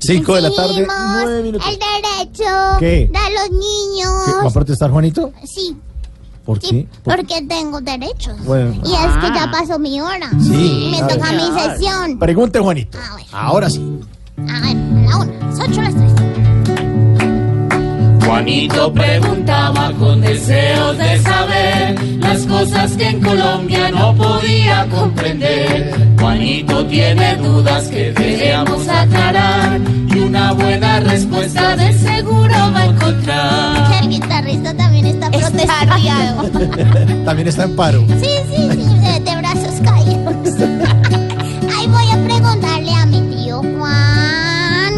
Cinco de la tarde, Exigimos nueve minutos. El derecho ¿Qué? de los ¿Qué, ¿Va a niños. protestar Juanito? Sí, ¿Por sí, qué? ¿Por- porque tengo derechos. Bueno. Y es que ya pasó mi hora. Sí, me a ver. toca mi sesión. Pregunte, Juanito. A ver. Ahora sí. A ver, la una, las ocho, las tres. Juanito preguntaba con deseos de saber las cosas que en Colombia no podía comprender. Juanito tiene dudas que debemos aclarar y una buena respuesta de seguro va a encontrar. El guitarrista también está protestando. También está en paro. Sí, sí, sí, de, de brazos caídos. Ahí voy a preguntarle a mi tío Juan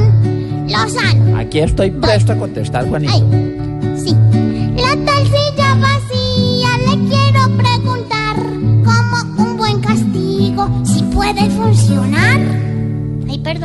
Lozano. Aquí estoy presto a contestar, Juanito. Ay, sí. La tal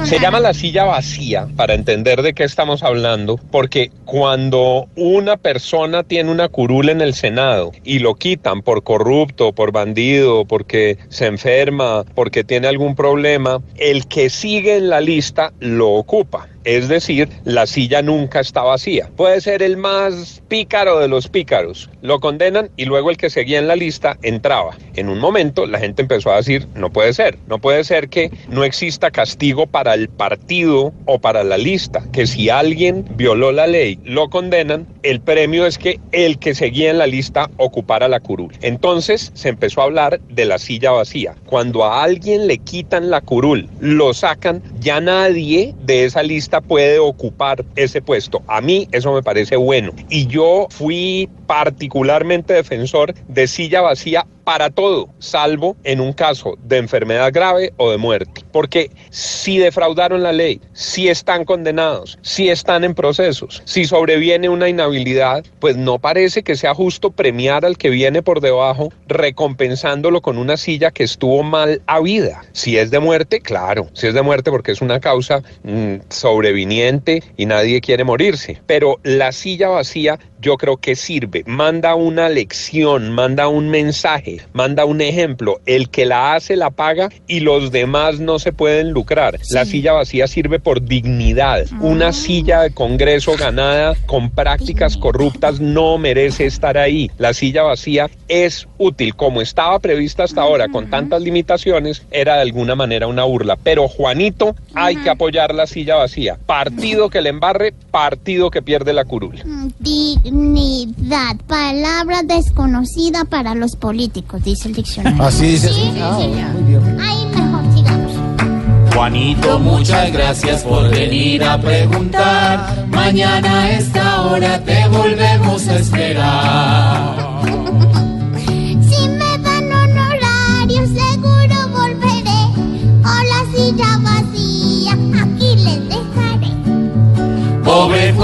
Se llama la silla vacía para entender de qué estamos hablando, porque cuando una persona tiene una curul en el Senado y lo quitan por corrupto, por bandido, porque se enferma, porque tiene algún problema, el que sigue en la lista lo ocupa. Es decir, la silla nunca está vacía. Puede ser el más pícaro de los pícaros. Lo condenan y luego el que seguía en la lista entraba. En un momento la gente empezó a decir, no puede ser, no puede ser que no exista castigo para el partido o para la lista, que si alguien violó la ley, lo condenan, el premio es que el que seguía en la lista ocupara la curul. Entonces se empezó a hablar de la silla vacía. Cuando a alguien le quitan la curul, lo sacan, ya nadie de esa lista puede ocupar ese puesto. A mí eso me parece bueno. Y yo fui particularmente defensor de silla vacía para todo, salvo en un caso de enfermedad grave o de muerte. Porque si defraudaron la ley, si están condenados, si están en procesos, si sobreviene una inhabilidad, pues no parece que sea justo premiar al que viene por debajo recompensándolo con una silla que estuvo mal habida. Si es de muerte, claro, si es de muerte porque es una causa mm, sobreviniente y nadie quiere morirse. Pero la silla vacía yo creo que sirve, manda una lección, manda un mensaje, manda un ejemplo. El que la hace la paga y los demás no se pueden lucrar. La silla vacía sirve por dignidad. Una silla de Congreso ganada con prácticas corruptas no merece estar ahí. La silla vacía es útil. Como estaba prevista hasta ahora, con tantas limitaciones, era de alguna manera una burla. Pero Juanito, hay que apoyar la silla vacía. Partido que le embarre, partido que pierde la curul. Dignidad, palabra desconocida para los políticos, dice el diccionario. Así dice. Sí, sí, Ah, sí. muy bien. Ahí mejor sigamos. Juanito, muchas gracias por venir a preguntar. Mañana a esta hora te volvemos a esperar.